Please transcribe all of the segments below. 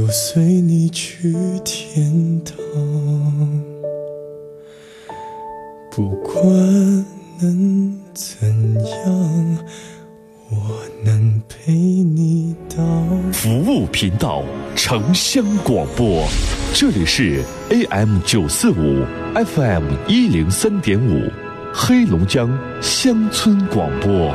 就随你去天堂，不管能怎样，我能陪你到。服务频道，城乡广播，这里是 AM 九四五，FM 一零三点五，黑龙江乡村广播。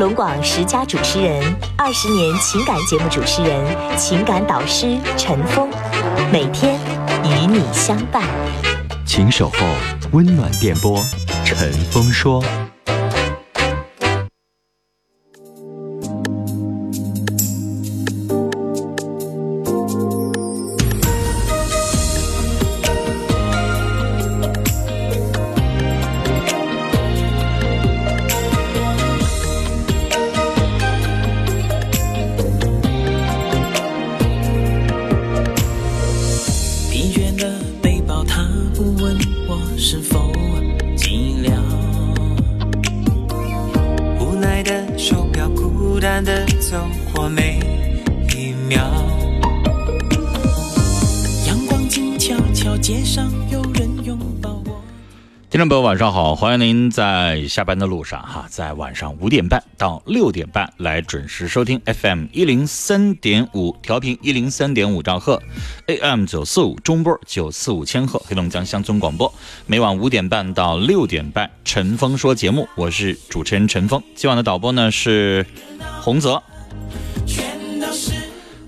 龙广十佳主持人，二十年情感节目主持人，情感导师陈峰，每天与你相伴。请守候温暖电波，陈峰说。上好！欢迎您在下班的路上哈，在晚上五点半到六点半来准时收听 FM 一零三点五调频一零三点五兆赫，AM 九四五中波九四五千赫，黑龙江乡村广播。每晚五点半到六点半，陈峰说节目，我是主持人陈峰。今晚的导播呢是洪泽。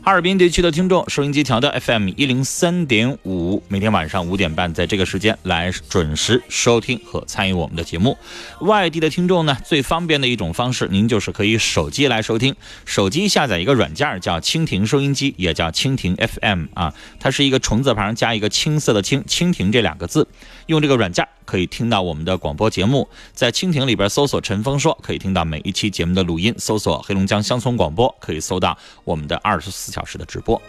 哈尔滨地区的听众，收音机调到 FM 一零三点五，每天晚上五点半在这个时间来准时收听和参与我们的节目。外地的听众呢，最方便的一种方式，您就是可以手机来收听。手机下载一个软件叫蜻蜓收音机，也叫蜻蜓 FM 啊，它是一个虫字旁加一个青色的青，蜻蜓这两个字。用这个软件可以听到我们的广播节目，在蜻蜓里边搜索“陈峰说”，可以听到每一期节目的录音；搜索“黑龙江乡村广播”，可以搜到我们的二十四小时的直播。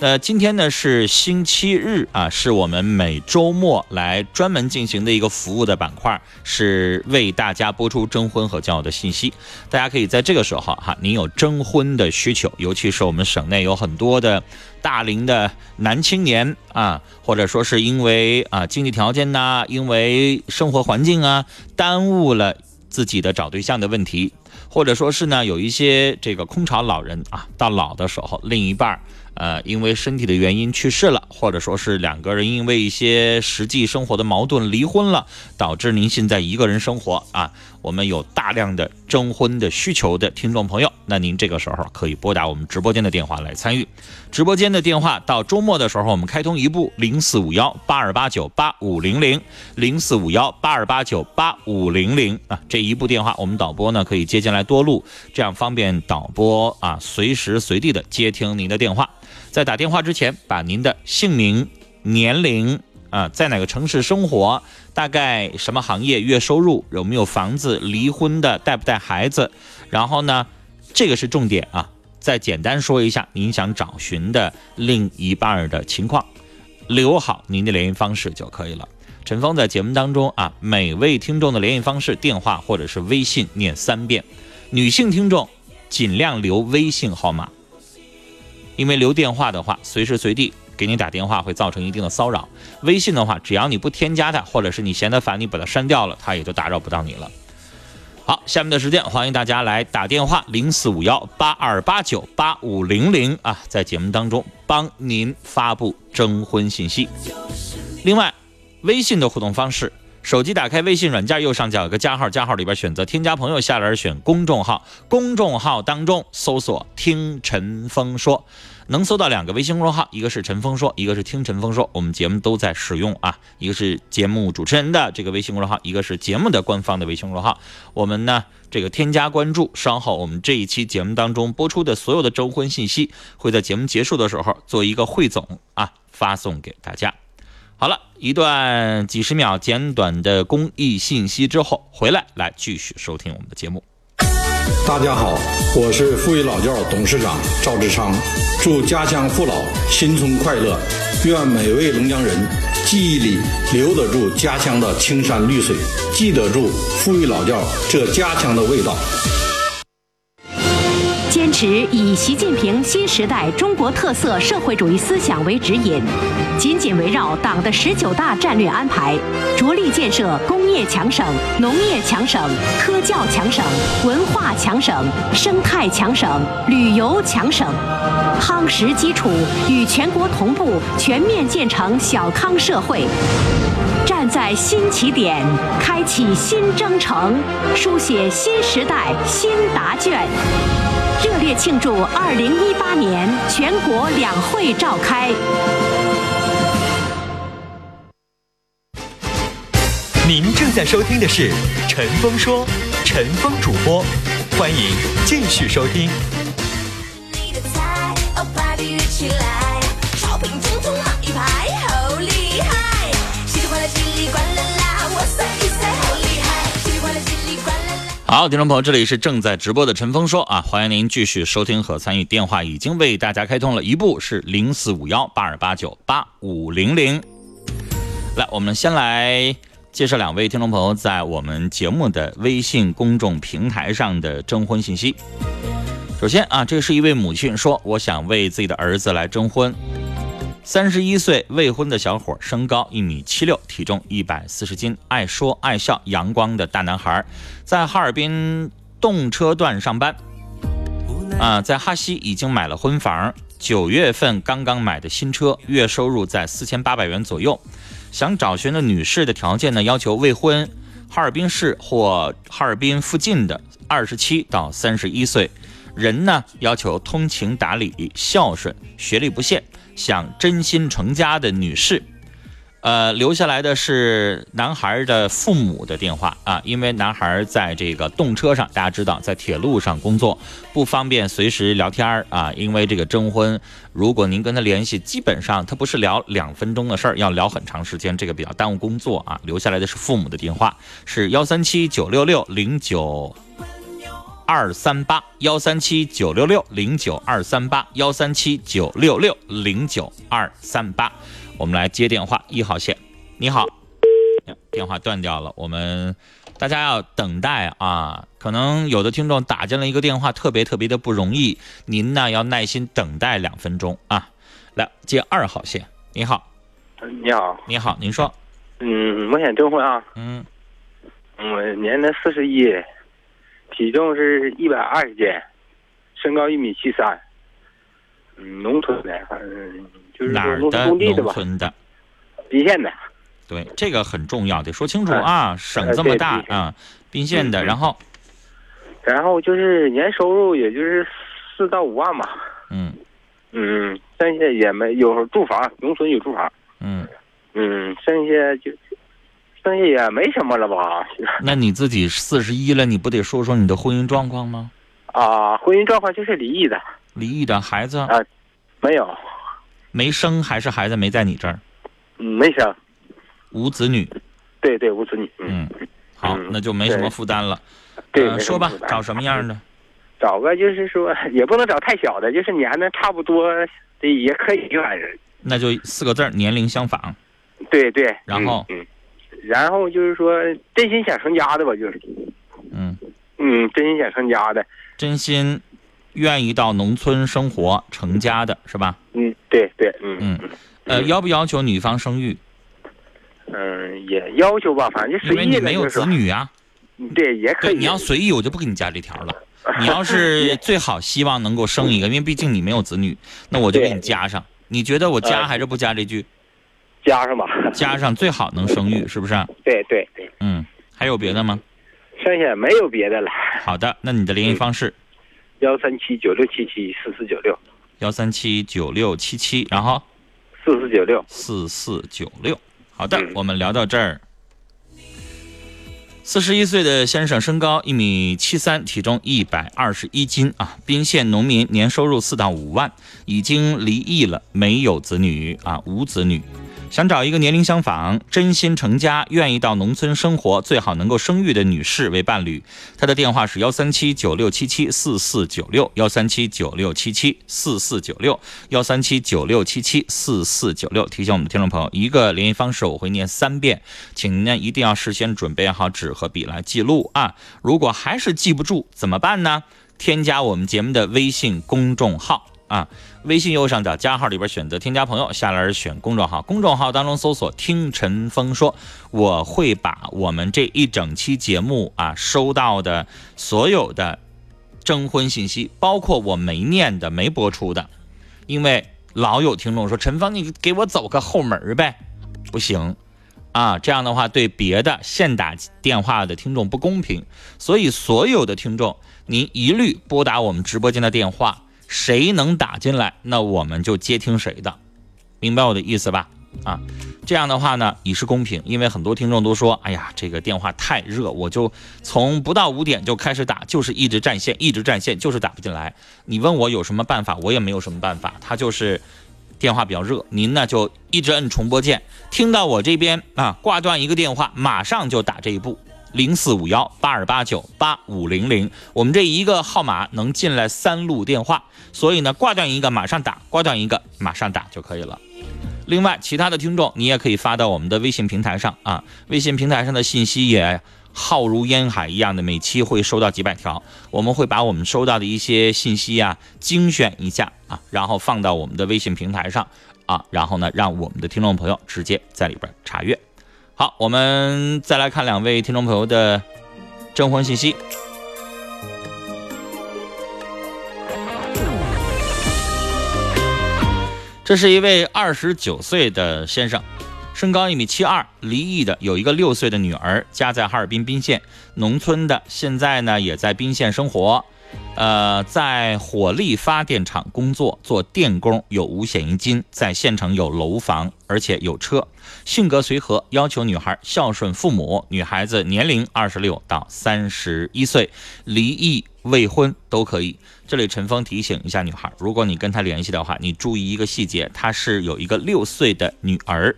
那今天呢是星期日啊，是我们每周末来专门进行的一个服务的板块，是为大家播出征婚和交友的信息。大家可以在这个时候哈，您有征婚的需求，尤其是我们省内有很多的大龄的男青年啊，或者说是因为啊经济条件呐、因为生活环境啊，耽误了自己的找对象的问题，或者说是呢有一些这个空巢老人啊，到老的时候另一半。呃，因为身体的原因去世了，或者说是两个人因为一些实际生活的矛盾离婚了，导致您现在一个人生活啊。我们有大量的征婚的需求的听众朋友，那您这个时候可以拨打我们直播间的电话来参与。直播间的电话到周末的时候，我们开通一部零四五幺八二八九八五零零零四五幺八二八九八五零零啊，这一部电话我们导播呢可以接进来多录，这样方便导播啊随时随地的接听您的电话。在打电话之前，把您的姓名、年龄啊，在哪个城市生活，大概什么行业，月收入，有没有房子，离婚的，带不带孩子，然后呢，这个是重点啊。再简单说一下您想找寻的另一半的情况，留好您的联系方式就可以了。陈峰在节目当中啊，每位听众的联系方式、电话或者是微信念三遍，女性听众尽量留微信号码。因为留电话的话，随时随地给你打电话会造成一定的骚扰。微信的话，只要你不添加他，或者是你嫌它烦，你把它删掉了，他也就打扰不到你了。好，下面的时间欢迎大家来打电话零四五幺八二八九八五零零啊，在节目当中帮您发布征婚信息。另外，微信的互动方式，手机打开微信软件右上角有个加号，加号里边选择添加朋友，下栏选公众号，公众号当中搜索“听陈峰说”。能搜到两个微信公众号，一个是陈峰说，一个是听陈峰说。我们节目都在使用啊，一个是节目主持人的这个微信公众号，一个是节目的官方的微信公众号。我们呢，这个添加关注，稍后我们这一期节目当中播出的所有的征婚信息，会在节目结束的时候做一个汇总啊，发送给大家。好了一段几十秒简短的公益信息之后，回来来继续收听我们的节目。大家好，我是富裕老窖董事长赵志昌，祝家乡父老新春快乐，愿每位龙江人记忆里留得住家乡的青山绿水，记得住富裕老窖这家乡的味道。坚持以习近平新时代中国特色社会主义思想为指引，紧紧围绕党的十九大战略安排，着力建设工业强省、农业强省、科教强省、文化强省、生态强省、旅游强省，夯实基础，与全国同步全面建成小康社会。站在新起点，开启新征程，书写新时代新答卷。热烈庆祝二零一八年全国两会召开。您正在收听的是《陈峰说》，陈峰主播，欢迎继续收听。你的菜哦，起来，好，听众朋友，这里是正在直播的陈峰说啊，欢迎您继续收听和参与。电话已经为大家开通了，一部是零四五幺八二八九八五零零。来，我们先来介绍两位听众朋友在我们节目的微信公众平台上的征婚信息。首先啊，这是一位母亲说，我想为自己的儿子来征婚。三十一岁未婚的小伙，身高一米七六，体重一百四十斤，爱说爱笑，阳光的大男孩，在哈尔滨动车段上班。啊，在哈西已经买了婚房，九月份刚刚买的新车，月收入在四千八百元左右。想找寻的女士的条件呢，要求未婚，哈尔滨市或哈尔滨附近的，二十七到三十一岁，人呢要求通情达理、孝顺，学历不限，想真心成家的女士。呃，留下来的是男孩的父母的电话啊，因为男孩在这个动车上，大家知道在铁路上工作，不方便随时聊天儿啊。因为这个征婚，如果您跟他联系，基本上他不是聊两分钟的事儿，要聊很长时间，这个比较耽误工作啊。留下来的是父母的电话，是幺三七九六六零九二三八，幺三七九六六零九二三八，幺三七九六六零九二三八。我们来接电话，一号线，你好，电话断掉了，我们大家要等待啊，可能有的听众打进了一个电话，特别特别的不容易，您呢要耐心等待两分钟啊。来接二号线，你好，你好，你好，您说，嗯，我想征婚啊，嗯，我年龄四十一，体重是一百二十斤，身高一米七三，嗯，农村的，反正就是哪儿农的农村的？宾县的，对，这个很重要，得说清楚啊，省这么大啊，宾县的，然后，然后就是年收入也就是四到五万吧，嗯嗯，剩下也没有住房，农村有住房，嗯，嗯，剩下就剩下也没什么了吧，那你自己四十一了，你不得说说你的婚姻状况吗？啊，婚姻状况就是离异的，离异的孩子啊没有，没生，还是孩子没在你这儿？嗯，没生，无子女，对对，无子女，嗯，嗯，好，嗯那就没什么负担了。对，说吧找什么样的？找个就是说 也不能找太小的，就是年龄差不多的也可以，反正那就四个字儿，年龄相仿。对对。然后嗯，嗯然后就是说真心想成家的吧，就是嗯，嗯，真心想成家的，真心愿意到农村生活成家的是吧？嗯，对对，嗯嗯，呃，要不要求女方生育？嗯，也要求吧，反正就因随意了。为你没有子女啊。对，也可对，以。你要随意，我就不给你加这条了。你要是最好希望能够生一个，因为毕竟你没有子女，那我就给你加上。你觉得我加呃还是不加这句？加上吧。加上最好能生育，是不是？对对对，嗯，还有别的吗？剩下没有别的了。好的，那你的联系方式幺三七九六七七四四九六幺三七九六七七，然后四四九六。四四九六。好的嗯，我们聊到这儿。四十一岁的先生，身高一米七三，体重一百二十一斤啊，宾县农民，年收入四到五万，已经离异了，没有子女啊，无子女，想找一个年龄相仿、真心成家、愿意到农村生活、最好能够生育的女士为伴侣。她的电话是幺三七九六七七四四九六，幺三七九六七七四四九六，幺三七九六七七四四九六。提醒我们的听众朋友，一个联系方式我会念三遍，请您呢一定要事先准备好纸和笔来记录啊。如果还是记不住怎么办呢？添加我们节目的微信公众号啊，微信右上角加号里边选择添加朋友，下来选公众号，公众号当中搜索“听陈峰说”，我会把我们这一整期节目啊收到的所有的征婚信息，包括我没念的、没播出的，因为老有听众说陈峰，你给我走个后门呗，不行。啊，这样的话对别的现打电话的听众不公平，所以所有的听众，您一律拨打我们直播间的电话，谁能打进来，那我们就接听谁的，明白我的意思吧？啊，这样的话呢，以示公平，因为很多听众都说，哎呀，这个电话太热，我就从不到五点就开始打，就是一直占线，一直占线，就是打不进来。你问我有什么办法，我也没有什么办法，他就是电话比较热，您呢就一直摁重播键，听到我这边啊挂断一个电话，马上就打这一步。零四五幺八二八九八五零零，我们这一个号码能进来三路电话，所以呢，挂断一个马上打，挂断一个马上打就可以了。另外，其他的听众你也可以发到我们的微信平台上啊，微信平台上的信息也浩如烟海一样的，每期会收到几百条，我们会把我们收到的一些信息啊精选一下啊，然后放到我们的微信平台上啊，然后呢，让我们的听众朋友直接在里边查阅。好，我们再来看两位听众朋友的征婚信息。这是一位二十九岁的先生，身高一米七二，离异的，有一个六岁的女儿，家在哈尔滨宾县农村的，现在呢也在宾县生活。呃，在火力发电厂工作，做电工，有五险一金，在县城有楼房，而且有车。性格随和，要求女孩孝顺父母。女孩子年龄二十六到三十一岁，离异、未婚都可以。这里陈峰提醒一下女孩，如果你跟她联系的话，你注意一个细节，她是有一个六岁的女儿。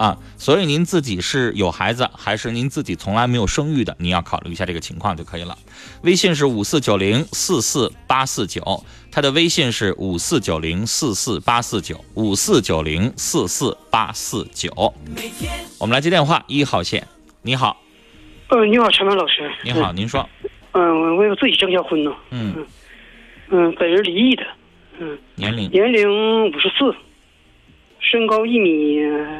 啊，所以您自己是有孩子，还是您自己从来没有生育的？您要考虑一下这个情况就可以了。微信是五四九零四四八四九，他的微信是五四九零四四八四九，五四九零四四八四九。我们来接电话，一号线，你好，呃，你好，陈文老师。你好，您说，嗯，我有自己正要婚呢。嗯，嗯，本人离异的。嗯，年龄年龄五十四，身高一米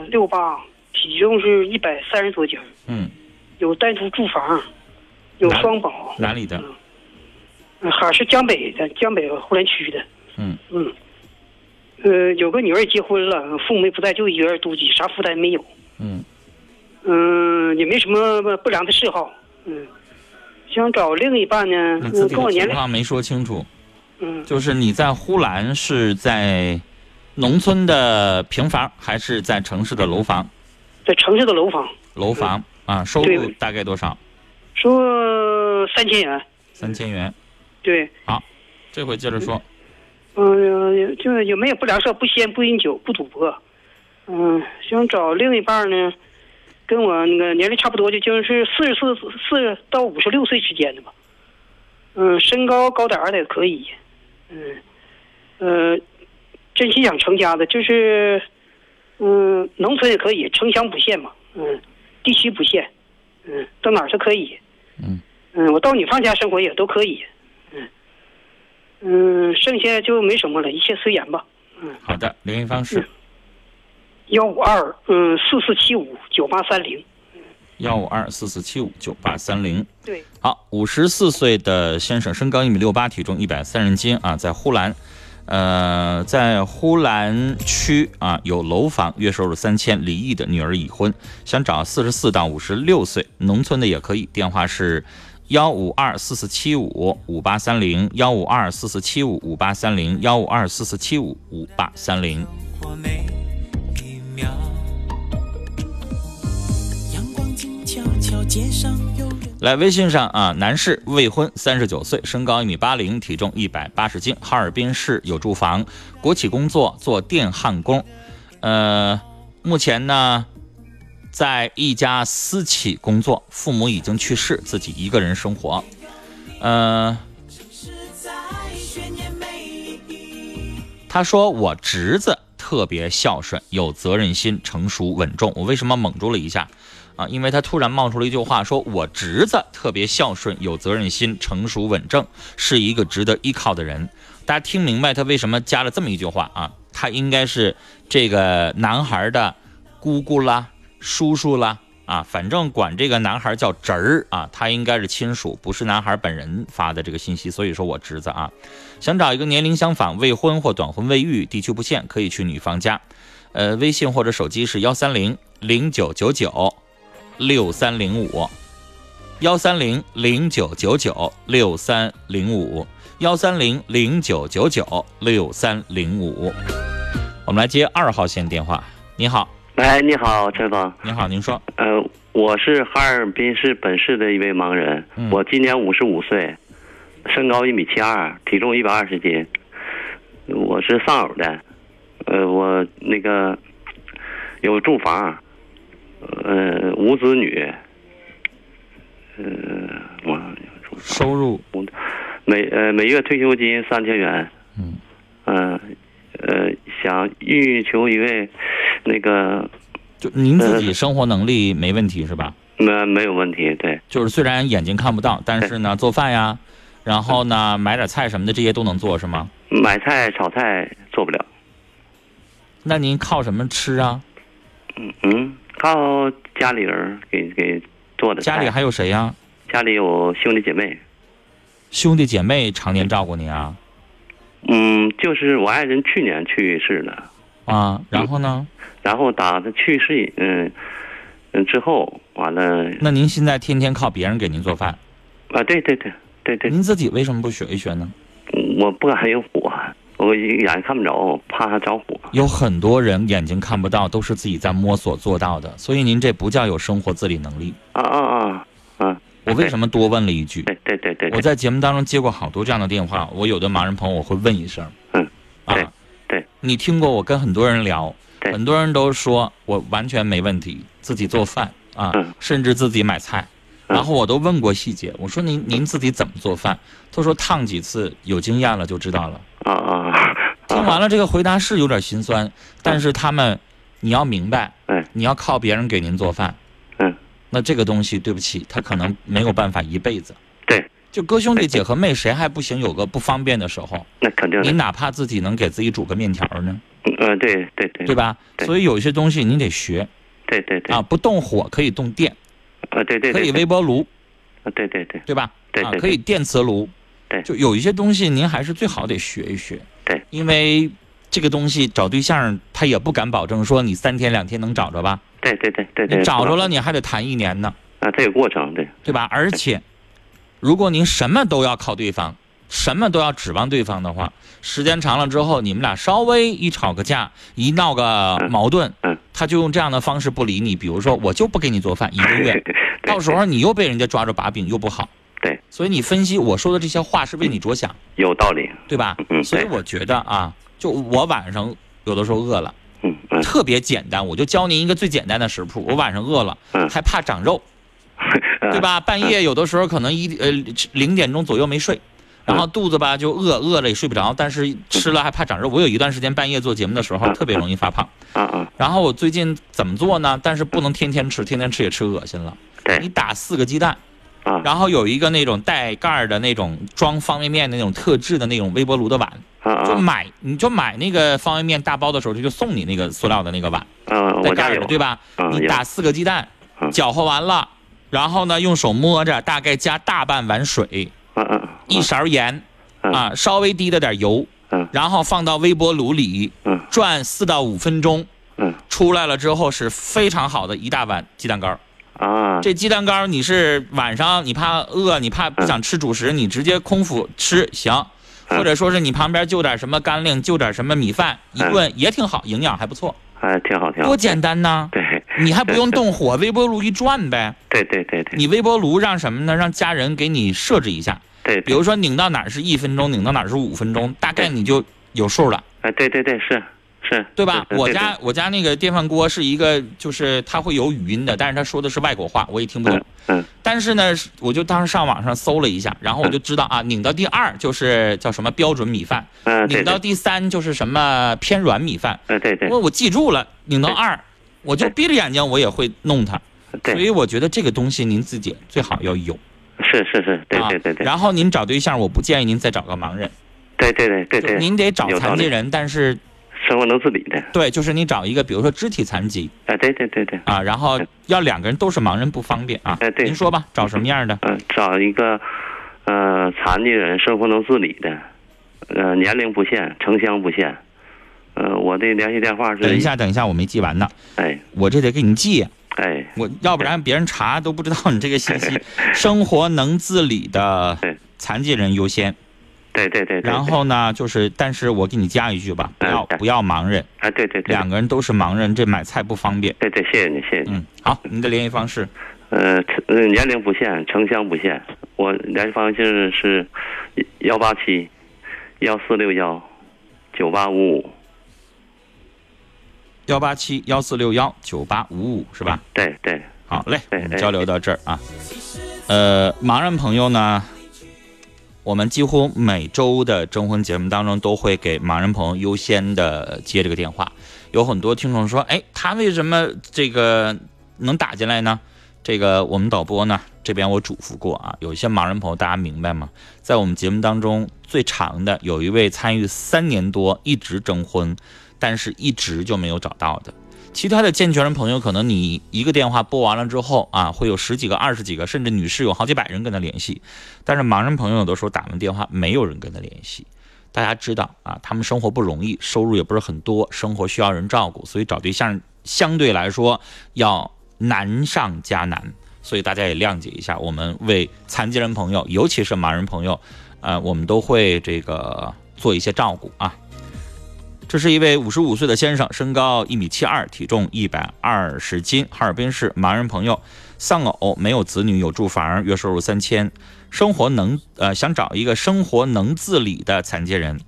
六八，体重是一百三十多斤，嗯，有单独住房，有双保。哪里的？嗯，还是江北的，江北呼兰区的。嗯嗯，呃，有个女儿结婚了，父母也不在，就一个人独居，啥负担没有。嗯嗯，也没什么不良的嗜好。嗯，想找另一半呢，跟我年龄，情况没说清楚，嗯，就是你在呼兰是在农村的平房，还是在城市的楼房？在城市的楼房，楼房啊，收入大概多少？收入三千元。三千元。对，好，这回接着说。嗯、就是有没有不良嗜好，不吸烟，不饮酒，不赌博。嗯，想找另一半呢，跟我那个年龄差不多，就就是四十四四到五十六岁之间的吧。嗯，身高高点儿的也可以。嗯，呃，真心想成家的，就是，嗯，农村也可以，城乡不限嘛。嗯，地区不限。嗯，到哪儿都可以。嗯。嗯，我到女方家生活也都可以。嗯。嗯，剩下就没什么了，一切随缘吧。嗯好的，联系方式。幺五二嗯四四七五九八三零。幺五二四四七五九八三零。对，好，五十四岁的先生，身高一米六八，体重一百三十斤啊，在呼兰，呃，在呼兰区啊有楼房，月收入三千，离异的女儿已婚，想找四十四到五十六岁，农村的也可以，电话是幺五二四四七五五八三零，幺五二四四七五五八三零，幺五二四四七五五八三零。来微信上啊，男士，未婚，三十九岁，身高一米八零，体重一百八十斤，哈尔滨市有住房，国企工作，做电焊工，呃，目前呢在一家私企工作，父母已经去世，自己一个人生活，呃，他说我侄子特别孝顺，有责任心，成熟稳重。我为什么蒙住了一下？啊，因为他突然冒出了一句话，说我侄子特别孝顺，有责任心，成熟稳重，是一个值得依靠的人。大家听明白他为什么加了这么一句话啊？他应该是这个男孩的姑姑啦、叔叔啦啊，反正管这个男孩叫侄儿啊，他应该是亲属，不是男孩本人发的这个信息。所以说我侄子啊，想找一个年龄相仿、未婚或短婚未育、地区不限，可以去女方家。呃，微信或者手机是幺三零零九九九。六三零五，幺三零零九九九六三零五，幺三零零九九九六三零五。我们来接二号线电话。你好，喂，你好，陈峰。你好，您说。呃，我是哈尔滨市本市的一位盲人，嗯。我今年五十五岁，身高一米七二，体重一百二十斤。我是丧偶的，呃，我那个有住房，呃，无子女，呃，我收入？每呃每月退休金三千元，嗯，呃呃，想欲求一位那个就您自己生活能力没问题是吧？没没有问题，对，就是虽然眼睛看不到，但是呢，做饭呀，然后呢，买点菜什么的，这些都能做是吗？买菜炒菜做不了，那您靠什么吃啊？嗯嗯，靠家里人给给做的。家里还有谁呀？家里有兄弟姐妹，兄弟姐妹常年照顾你啊？嗯，就是我爱人去年去世了，啊，然后呢？然后打他去世，嗯嗯之后完了那您现在天天靠别人给您做饭，啊，对对对对对，您自己为什么不学一学呢？我不敢有火，我眼睛看不着，怕他着火。有很多人眼睛看不到，都是自己在摸索做到的，所以您这不叫有生活自理能力。啊啊啊啊！我为什么多问了一句？对对对对，我在节目当中接过好多这样的电话，我有的盲人朋友我会问一声，嗯，啊，对对，你听过我跟很多人聊，对。很多人都说我完全没问题，自己做饭啊，嗯。甚至自己买菜，然后我都问过细节，我说您您自己怎么做饭？他说烫几次，有经验了就知道了。啊啊，听完了这个回答是有点心酸，但是他们你要明白，嗯。你要靠别人给您做饭，嗯，那这个东西对不起，他可能没有办法一辈子。对，就哥兄弟姐和妹，谁还不行？有个不方便的时候，那肯定你，哪怕自己能给自己煮个面条呢，嗯对对对，对吧？对。所以有一些东西你得学对对对。啊，不动火可以动电，啊对对，可以微波炉，啊对对对。对吧？啊，对对。可以电磁炉，对。就有一些东西您还是最好得学一学，对，因为这个东西找对象他也不敢保证说你三天两天能找着吧，对对对对对，你找着了你还得谈一年呢，啊，这有过程，对。对吧？而且，如果您什么都要靠对方，什么都要指望对方的话，时间长了之后，你们俩稍微一吵个架，一闹个矛盾，嗯，他就用这样的方式不理你。比如说，我就不给你做饭一个月，到时候你又被人家抓着把柄，又不好。对，所以你分析我说的这些话是为你着想，有道理，对吧？嗯所以我觉得啊，就我晚上有的时候饿了，嗯嗯特别简单，我就教您一个最简单的食谱。我晚上饿了，嗯还怕长肉，对吧？半夜有的时候可能一呃零点钟左右没睡，然后肚子吧就饿，饿了也睡不着，但是吃了还怕长肉。我有一段时间半夜做节目的时候特别容易发胖，啊啊，然后我最近怎么做呢？但是不能天天吃，天天吃也吃恶心了。你打四个鸡蛋，啊然后有一个那种带盖儿的那种装方便面的那种特制的那种微波炉的碗，就买你就买那个方便面大包的时候，他就送你那个塑料的那个碗，嗯，带盖儿的对吧？嗯你打四个鸡蛋，嗯搅和完了，然后呢用手摸着，大概加大半碗水，嗯嗯一勺盐嗯啊，稍微滴了点油，嗯然后放到微波炉里嗯转四到五分钟，嗯出来了之后是非常好的一大碗鸡蛋糕。啊，这鸡蛋糕你是晚上你怕饿，你怕不想吃主食，你直接空腹吃行，嗯或者说是你旁边就点什么干粮，就点什么米饭，一嗯顿也挺好，营养还不错，哎，挺好挺好。多简单呐！对，你还不用动火，微波炉一转呗。对对对对你微波炉让什么呢？让家人给你设置一下，对，比如说拧到哪儿是一分钟，拧到哪儿是五分钟，大概你就有数了。哎，对对对，是是，对吧？是我家我家那个电饭锅是一个，就是它会有语音的，但是他说的是外国话，我也听不懂。嗯但是呢，我就当时上网上搜了一下，然后我就知道啊，拧到第二就是叫什么标准米饭，嗯，拧到第三就是什么偏软米饭。哎对对我我记住了，拧到二，我就闭着眼睛我也会弄它。所以，我觉得这个东西您自己最好要有。是是是，对啊对对对，然后您找对象，我不建议您再找个盲人，对对对对对，您得找残疾人，但是生活能自理的，对，就是你找一个，比如说肢体残疾，啊对对对对，啊，然后要两个人都是盲人不方便啊。哎对。您说吧，找什么样的？嗯，找一个呃残疾人生活能自理的，呃年龄不限，城乡不限，呃我的联系电话是，等一，下，等一下，我没记完呢，哎。我这得给你记，哎。我要不然别人查都不知道你这个信息。生活能自理的对残疾人优先，对对对对，然后呢，就是，但是我给你加一句吧，不要嗯不要盲人，哎对对对，两个人都是盲人，这买菜不方便。对对谢谢你谢谢你，嗯，好，您的联系方式，呃呃年龄不限，城乡不限，我联系方式是幺八七幺四六幺九八五五，幺八七幺四六幺九八五五是吧？对对，好嘞，交流到这儿啊。呃，盲人朋友呢，我们几乎每周的征婚节目当中都会给盲人朋友优先的接这个电话。有很多听众说，哎，他为什么这个能打进来呢？这个我们导播呢这边我嘱咐过啊，有一些盲人朋友大家明白吗？在我们节目当中最长的有一位参与三年多，一直征婚，但是一直就没有找到的。其他的健全人朋友，可能你一个电话拨完了之后啊，会有十几个、二十几个，甚至女士有好几百人跟他联系。但是盲人朋友有的时候打完电话，没有人跟他联系。大家知道啊，他们生活不容易，收入也不是很多，生活需要人照顾，所以找对象相对来说要难上加难。所以大家也谅解一下，我们为残疾人朋友，尤其是盲人朋友，呃，我们都会这个做一些照顾啊。这是一位五十五岁的先生，身高一米七二，体重一百二十斤，哈尔滨市盲人朋友，丧偶，没有子女，有住房，月收入三千，生活能呃想找一个生活能自理的残疾人，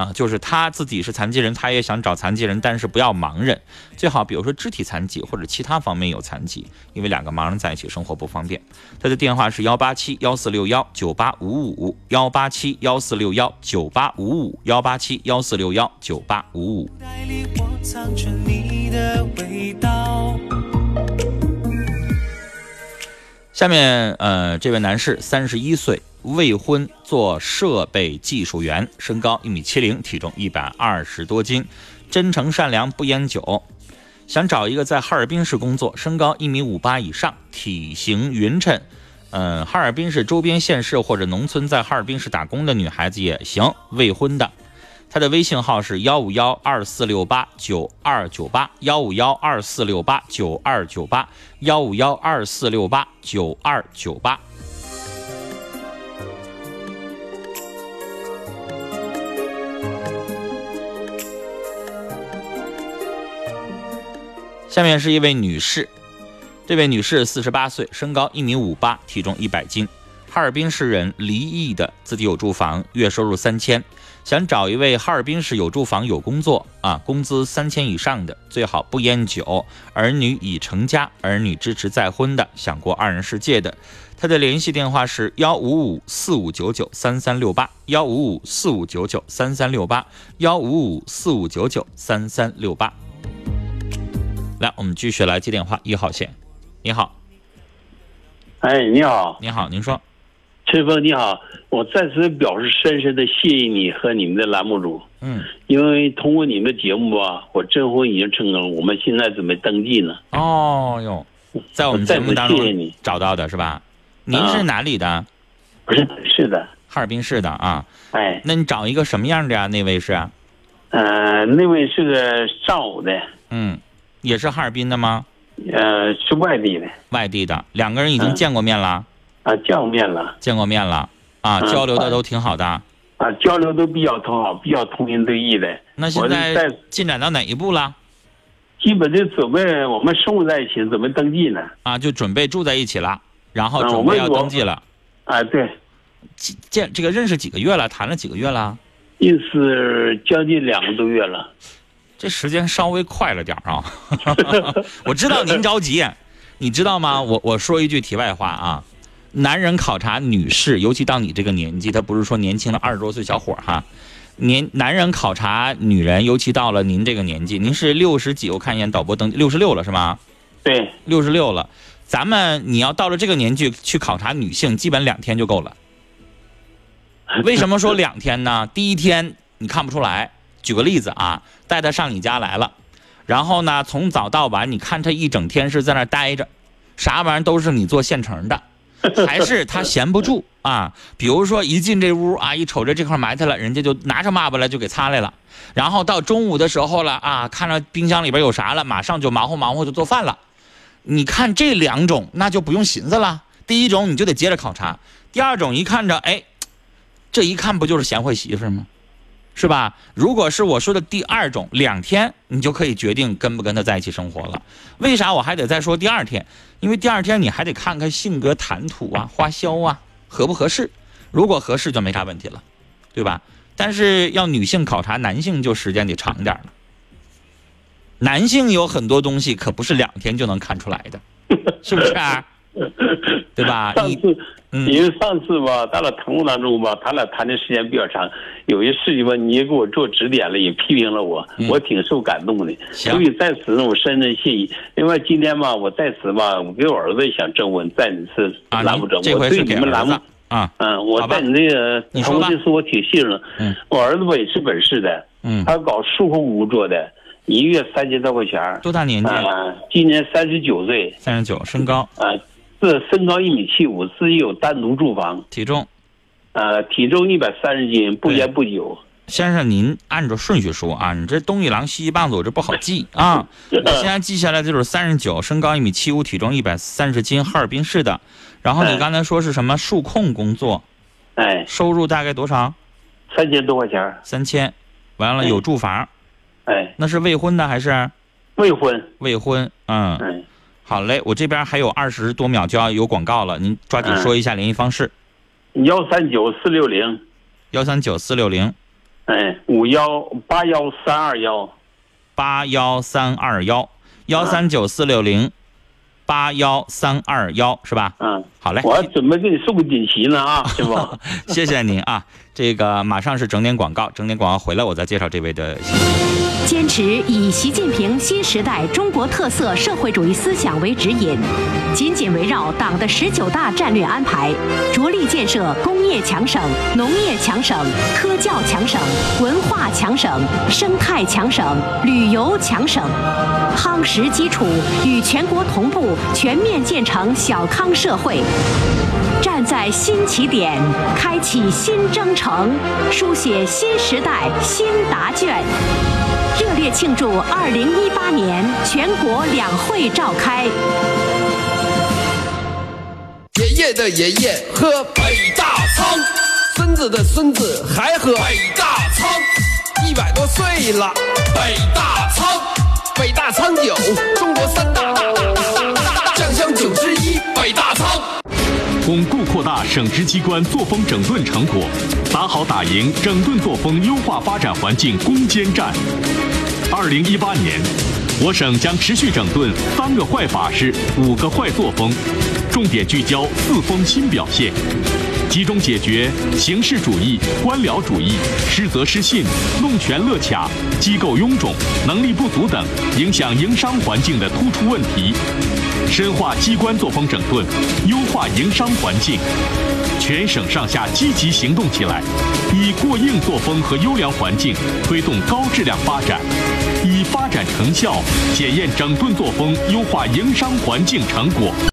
啊，就是他自己是残疾人，他也想找残疾人，但是不要盲人，最好比如说肢体残疾或者其他方面有残疾，因为两个盲人在一起生活不方便。他的电话是幺八七幺四六幺九八五五，幺八七幺四六幺九八五五，幺八七幺四六幺九八五五。下面，呃，这位男士三十一岁，未婚，做设备技术员，身高一米七零，体重一百二十多斤，真诚善良，不烟酒，想找一个在哈尔滨市工作，身高一米五八以上，体型匀称，嗯、哈尔滨市周边县市或者农村在哈尔滨市打工的女孩子也行，未婚的。他的微信号是幺五幺二四六八九二九八幺五幺二四六八九二九八幺五幺二四六八九二九八。下面是一位女士，这位女士四十八岁，身高一米五八，体重一百斤，哈尔滨市人，离异的，自己有住房，月收入三千。想找一位哈尔滨市有住房有工作啊，工资三千以上的，最好不烟酒，儿女已成家，儿女支持再婚的，想过二人世界的。他的联系电话是幺五五四五九九三三六八，幺五五四五九九三三六八，幺五五四五九九三三六八。来，我们继续来接电话，一号线，你好，哎，你好，你好，您说，陈峰你好，我在此表示深深的谢谢你和你们的栏目组，嗯，因为通过你们的节目啊，我征婚已经成功，我们现在准备登记呢。哦哟，在我们节目当中找到的是吧？您是哪里的？不是，是的，哈尔滨市的啊。哎，那你找一个什么样的呀？那位是？呃，那位是个上午的，嗯，也是哈尔滨的吗？呃，是外地的，外地的，两个人已经嗯见过面了。啊，见过面了，见过面了啊，嗯交流的都挺好的。啊，交流都比较通好，比较同心对意的。那现在在进展到哪一步了？基本就准备我们生活在一起，准备登记呢。啊，就准备住在一起了，然后嗯准备要登记了。啊，对，见这个认识几个月了？谈了几个月了？认识将近两个多月了。这时间稍微快了点儿啊！我知道您着急，你知道吗？我我说一句题外话啊，男人考察女士，尤其到你这个年纪，他不是说年轻的二十多岁小伙儿哈，年男人考察女人，尤其到了您这个年纪，您是六十几，我看一眼导播登六十六了是吗？对，六十六了。咱们你要到了这个年纪去考察女性，基本两天就够了。为什么说两天呢？第一天你看不出来。举个例子啊，带她上你家来了，然后呢，从早到晚，你看她一整天是在那儿待着，啥玩意儿都是你做现成的，还是他闲不住啊？比如说一进这屋啊，一瞅着这块埋汰了，人家就拿着抹布来就给擦来了。然后到中午的时候了啊，看着冰箱里边有啥了，马上就忙活忙活就做饭了。你看这两种，那就不用寻思了。第一种你就得接着考察，第二种一看着，哎，这一看不就是贤惠媳妇吗？是吧？如果是我说的第二种，两天你就可以决定跟不跟他在一起生活了。为啥我还得再说第二天？因为第二天你还得看看性格、谈吐啊、花销啊合不合适。如果合适就没啥问题了，对吧？但是要女性考察男性就时间得长点了。男性有很多东西可不是两天就能看出来的，是不是、啊？对吧？上次，嗯因为上次吧，咱俩谈过当中吧，咱俩谈的时间比较长，有些事情吧，你也给我做指点了，也批评了我，我挺受感动的。所以在此呢，我深深谢意。另外，今天吧，我在此吧，我给我儿子也想征婚，在你是啊，栏目中，我您这回是对你们栏目给儿子，啊，嗯，我在你这个你说吧投的是我挺信任。嗯，我儿子吧也是本市的，嗯，他搞数控工作的，一个月三千多块钱儿。多大年纪？啊，今年三十九岁。三十九，身高，啊，这身高一米七五，自己有单独住房。体重，呃，体重一百三十斤，不烟不酒。先生，您按照顺序说啊，你这东一榔西一棒子，我这不好记啊。我现在记下来就是三十九，身高一米七五，体重一百三十斤，哈尔滨市的。然后你刚才说是什么数控工作？哎，收入大概多少？三千多块钱。三千，完了有住房。哎，那是未婚的还是？未婚。未婚，嗯。嗯。好嘞，我这边还有二十多秒就要有广告了，您抓紧说一下联系方式。幺三九四六零。幺三九四六零。哎，五幺八幺三二幺。八幺三二幺，幺三九四六零，八幺三二幺是吧？嗯，好嘞。我还准备给你送个锦旗呢啊，师傅。谢谢您啊，这个马上是整点广告，整点广告回来我再介绍这位的。坚持以习近平新时代中国特色社会主义思想为指引，紧紧围绕党的十九大战略安排，着力建设工业强省、农业强省、科教强省、文化强省、生态强省、旅游强省，夯实基础，与全国同步全面建成小康社会。站在新起点，开启新征程，书写新时代新答卷。热烈庆祝二零一八年全国两会召开。爷爷的爷爷喝北大仓，孙子的孙子还喝北大仓，一百多岁了，北大仓，北大仓酒，中国三大大大大大大酱香酒之一，北大仓。巩固扩大省直机关作风整顿成果，打好打赢整顿作风优化发展环境攻坚战。二零一八年，我省将持续整顿三个坏法式、五个坏作风，重点聚焦四风新表现，集中解决形式主义、官僚主义、失责失信、弄权勒卡、机构臃肿、能力不足等影响营商环境的突出问题。深化机关作风整顿，优化营商环境。全省上下积极行动起来，以过硬作风和优良环境推动高质量发展，以发展成效检验整顿作风，优化营商环境成果。